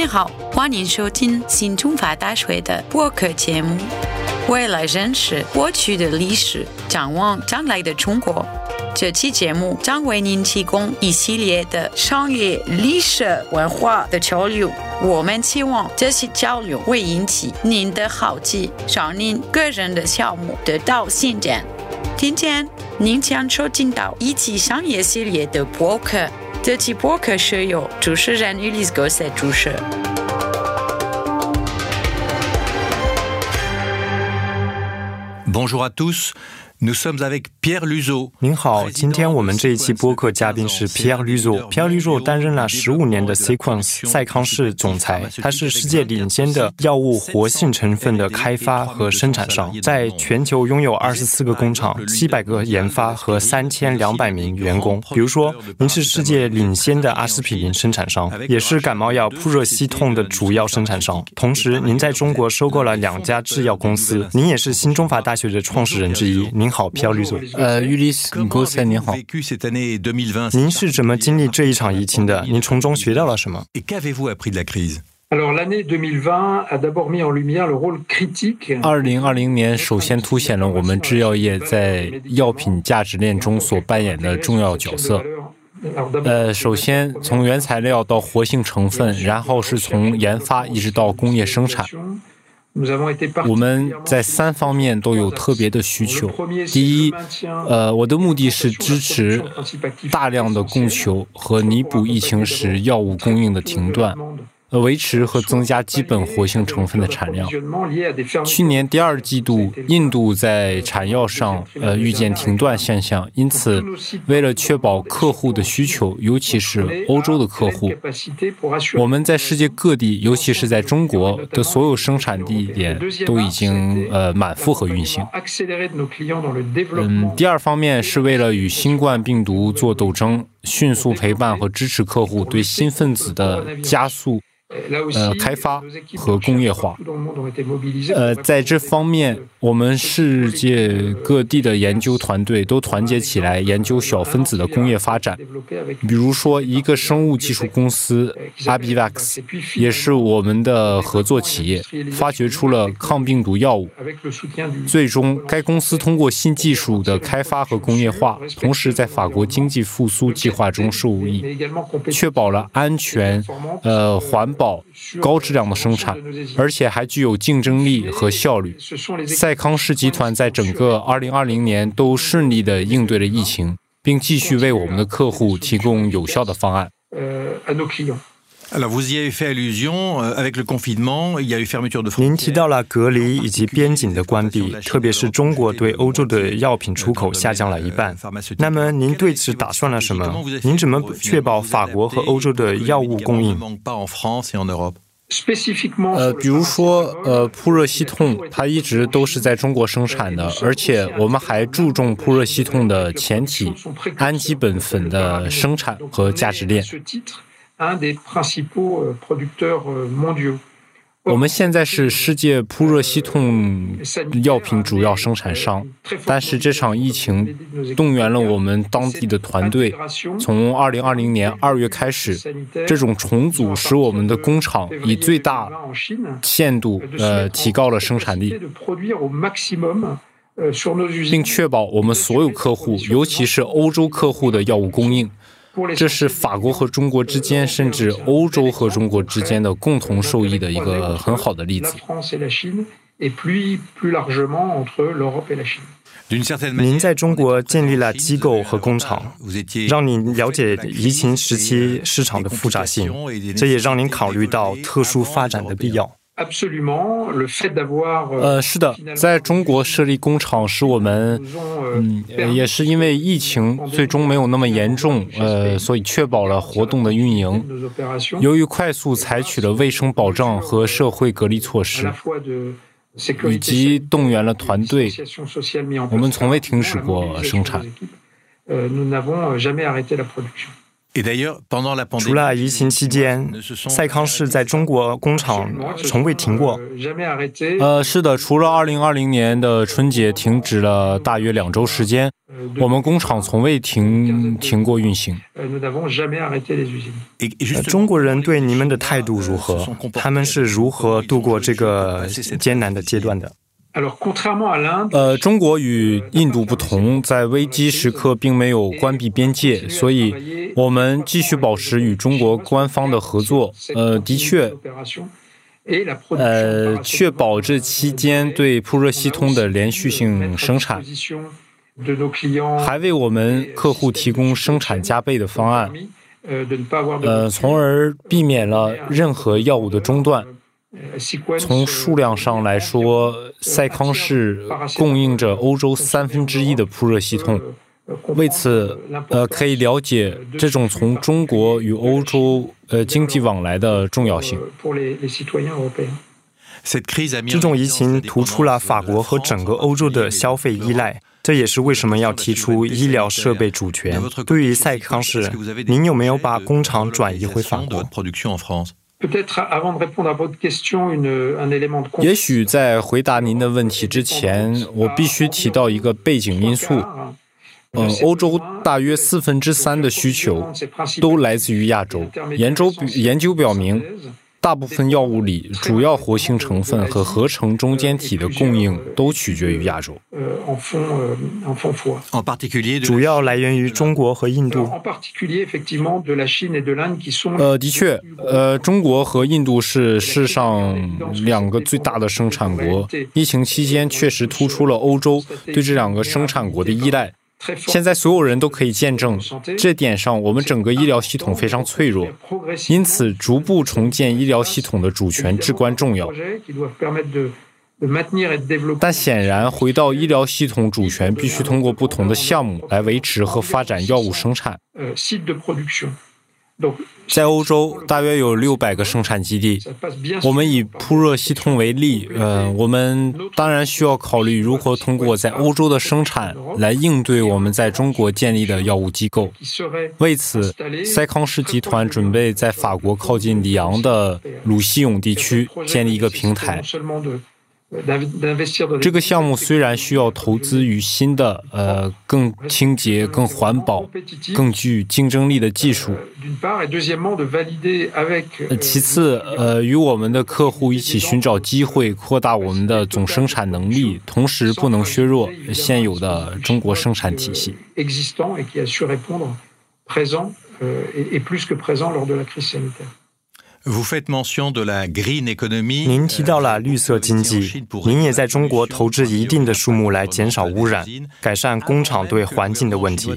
你好，欢迎收听新中法大学的播客节目。为了认识过去的历史，展望将来的中国，这期节目将为您提供一系列的商业、历史、文化的交流。我们期望这些交流会引起您的好奇，让您个人的项目得到进展。今天您将收听到一期商业系列的播客。这期播客是由主持人 Ulysses 主持。Bonjour à tous, nous sommes avec Pierre Luzo。您好，今天我们这一期播客嘉宾是 Pierre Luzo。Pierre Luzo 担任了十五年的 Sequence 赛康氏总裁，他是世界领先的药物活性成分的开发和生产商，在全球拥有二十四个工厂、七百个研发和三千两百名员工。比如说，您是世界领先的阿司匹林生产商，也是感冒药扑热息痛的主要生产商。同时，您在中国收购了两家制药公司，您也是新中法大学的创始人之一。您好，尤里索。呃，Ulises Gossé，你好。您是怎么经历这一场疫情的？您从中学到了什么？二零二零年首先凸显了我们制药业在药品价值链中所扮演的重要角色。呃，首先从原材料到活性成分，然后是从研发一直到工业生产。我们在三方面都有特别的需求。第一，呃，我的目的是支持大量的供求和弥补疫情时药物供应的停断，呃，维持和增加基本活性成分的产量。去年第二季度，印度在产药上呃遇见停断现象，因此为了确保客户的需求，尤其是欧洲的客户，我们在世界各地，尤其是在中国的所有生产地点都已经呃满负荷运行。嗯，第二方面是为了与新冠病毒做斗争，迅速陪伴和支持客户对新分子的加速。呃，开发和工业化。呃，在这方面，我们世界各地的研究团队都团结起来研究小分子的工业发展。比如说，一个生物技术公司 Abivax 也是我们的合作企业，发掘出了抗病毒药物。最终，该公司通过新技术的开发和工业化，同时在法国经济复苏计划中受益，确保了安全、呃环保。高质量的生产，而且还具有竞争力和效率。赛康氏集团在整个2020年都顺利地应对了疫情，并继续为我们的客户提供有效的方案。Alors vous y avez fait allusion, euh, avec le confinement, il y a eu fermeture de 您提到了隔离以及边境的关闭，特别是中国对欧洲的药品出口下降了一半。那么您对此打算了什么？您怎么确保法国和欧洲的药物供应？呃，比如说，呃，扑热息痛，它一直都是在中国生产的，而且我们还注重扑热息痛的前体氨基苯粉的生产和价值链。我们现在是世界扑热息痛药品主要生产商，但是这场疫情动员了我们当地的团队。从2020年2月开始，这种重组使我们的工厂以最大限度呃提高了生产力，并确保我们所有客户，尤其是欧洲客户的药物供应。这是法国和中国之间，甚至欧洲和中国之间的共同受益的一个很好的例子。您在中国建立了机构和工厂，让您了解疫情时期市场的复杂性，这也让您考虑到特殊发展的必要。呃，是的，在中国设立工厂使我们，嗯，也是因为疫情最终没有那么严重，呃，所以确保了活动的运营。由于快速采取了卫生保障和社会隔离措施，以及动员了团队，我们从未停止过生产。除了疫情期间，赛康士在中国工厂从未停过。呃，是的，除了2020年的春节停止了大约两周时间，我们工厂从未停停过运行。中国人对你们的态度如何？他们是如何度过这个艰难的阶段的？呃，中国与印度不同，在危机时刻并没有关闭边界，所以我们继续保持与中国官方的合作。呃，的确，呃，确保这期间对铺热系统的连续性生产，还为我们客户提供生产加倍的方案，呃，从而避免了任何药物的中断。从数量上来说，赛康是供应着欧洲三分之一的铺热系统。为此，呃，可以了解这种从中国与欧洲呃经济往来的重要性。这种疫情突出了法国和整个欧洲的消费依赖，这也是为什么要提出医疗设备主权。对于赛康士，您有没有把工厂转移回法国？也许在回答您的问题之前，我必须提到一个背景因素。嗯，欧洲大约四分之三的需求都来自于亚洲。研究研究表明。大部分药物里主要活性成分和合成中间体的供应都取决于亚洲。主要来源于中国和印度。呃，的确，呃，中国和印度是世上两个最大的生产国。疫情期间确实突出了欧洲对这两个生产国的依赖。现在所有人都可以见证，这点上我们整个医疗系统非常脆弱，因此逐步重建医疗系统的主权至关重要。但显然，回到医疗系统主权必须通过不同的项目来维持和发展药物生产。在欧洲，大约有六百个生产基地。我们以铺热系统为例，呃，我们当然需要考虑如何通过在欧洲的生产来应对我们在中国建立的药物机构。为此，赛康氏集团准备在法国靠近里昂的鲁西永地区建立一个平台。这个项目虽然需要投资于新的、呃更清洁、更环保、更具竞争力的技术，其次，呃，与我们的客户一起寻找机会，扩大我们的总生产能力，同时不能削弱现有的中国生产体系。您提到了绿色经济，您也在中国投资一定的数目来减少污染、改善工厂对环境的问题。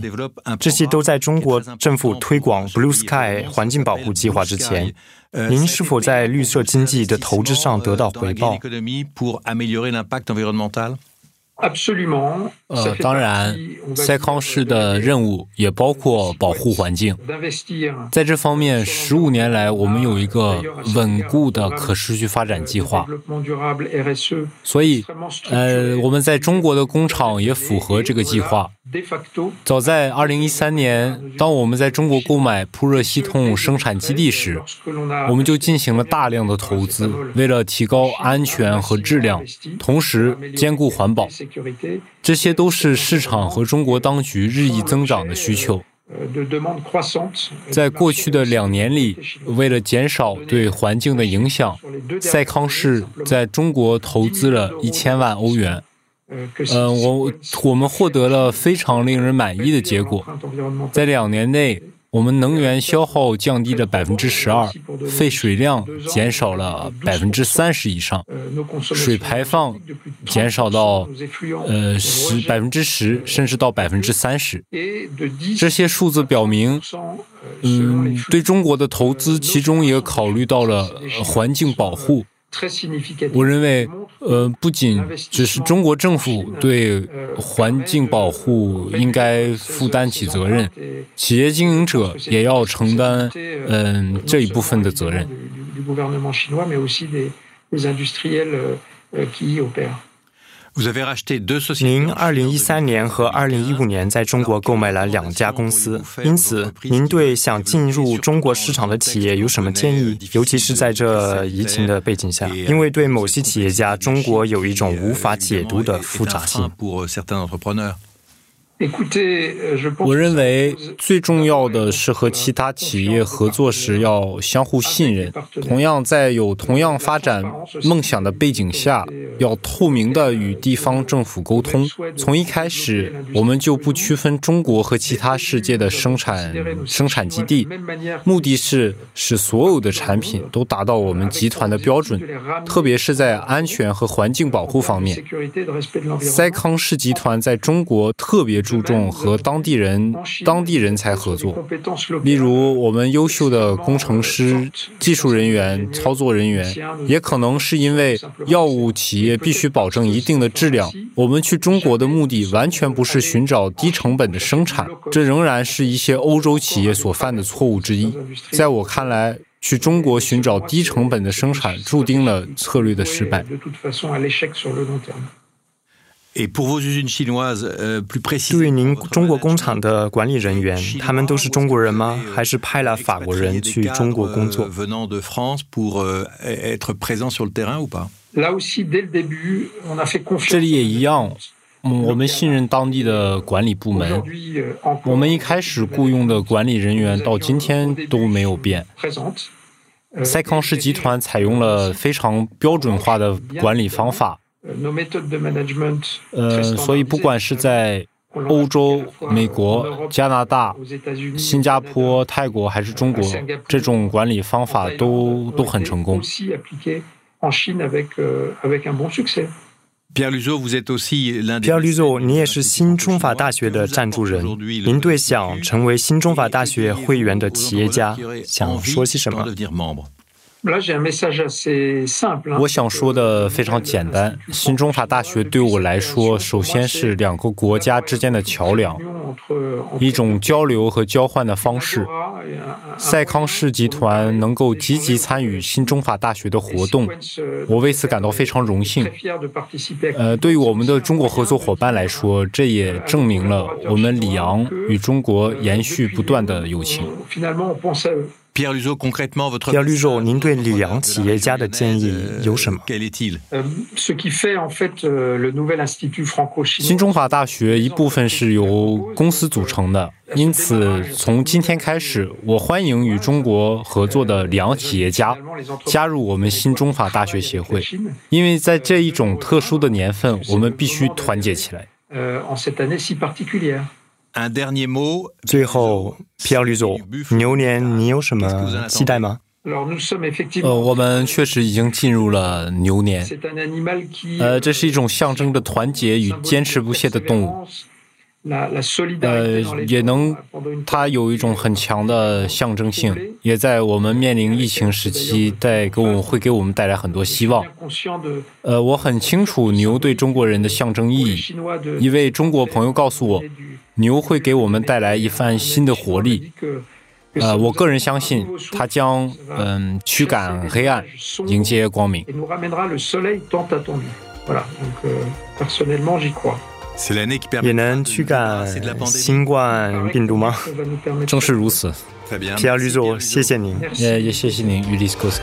这些都在中国政府推广 Blue Sky 环境保护计划之前。您是否在绿色经济的投资上得到回报？呃，当然，塞康士的任务也包括保护环境。在这方面，十五年来，我们有一个稳固的可持续发展计划。所以，呃，我们在中国的工厂也符合这个计划。早在2013年，当我们在中国购买铺热系统生产基地时，我们就进行了大量的投资，为了提高安全和质量，同时兼顾环保。这些都是市场和中国当局日益增长的需求。在过去的两年里，为了减少对环境的影响，赛康士在中国投资了一千万欧元。嗯，我我们获得了非常令人满意的结果，在两年内。我们能源消耗降低了百分之十二，废水量减少了百分之三十以上，水排放减少到呃十百分之十，甚至到百分之三十。这些数字表明，嗯，对中国的投资，其中也考虑到了环境保护。我认为，呃，不仅只是中国政府对环境保护应该负担起责任，企业经营者也要承担嗯这一部分的责任。您二零一三年和二零一五年在中国购买了两家公司，因此您对想进入中国市场的企业有什么建议？尤其是在这疫情的背景下，因为对某些企业家，中国有一种无法解读的复杂性。我认为最重要的是和其他企业合作时要相互信任。同样，在有同样发展梦想的背景下，要透明的与地方政府沟通。从一开始，我们就不区分中国和其他世界的生产生产基地，目的是使所有的产品都达到我们集团的标准，特别是在安全和环境保护方面。赛康氏集团在中国特别。注重和当地人、当地人才合作，例如我们优秀的工程师、技术人员、操作人员，也可能是因为药物企业必须保证一定的质量。我们去中国的目的完全不是寻找低成本的生产，这仍然是一些欧洲企业所犯的错误之一。在我看来，去中国寻找低成本的生产，注定了策略的失败。对您中国工厂的管理人员，他们都是中国人吗？还是派了法国人去中国工作？这里也一样，我们信任当地的管理部门。我们一开始雇佣的管理人员到今天都没有变。赛康氏集团采用了非常标准化的管理方法。呃，所以不管是在欧洲、美国、加拿大、新加坡、泰国还是中国，这种管理方法都都很成功。皮尔吕佐，你也是新中法大学的赞助人，您对想成为新中法大学会员的企业家想说些什么？我想说的非常简单，新中法大学对我来说，首先是两个国家之间的桥梁，一种交流和交换的方式。赛康氏集团能够积极参与新中法大学的活动，我为此感到非常荣幸。呃，对于我们的中国合作伙伴来说，这也证明了我们里昂与中国延续不断的友情。皮尔吕佐，您对里昂企业家的建议有什么？新中法大学一部分是由公司组成的，因此从今天开始，我欢迎与中国合作的里昂企业家加入我们新中法大学协会，因为在这一种特殊的年份，我们必须团结起来。最后，皮尔吕总，牛年你有什么期待吗？呃，我们确实已经进入了牛年。呃，这是一种象征着团结与坚持不懈的动物。呃，也能，它有一种很强的象征性，也在我们面临疫情时期带给我们会给我们带来很多希望。呃，我很清楚牛对中国人的象征意义。一位中国朋友告诉我，牛会给我们带来一番新的活力。呃，我个人相信，它将嗯驱赶黑暗，迎接光明。也能驱赶新冠病毒吗？正是如此。皮亚绿座，谢谢您。也也谢谢您，于利斯科斯。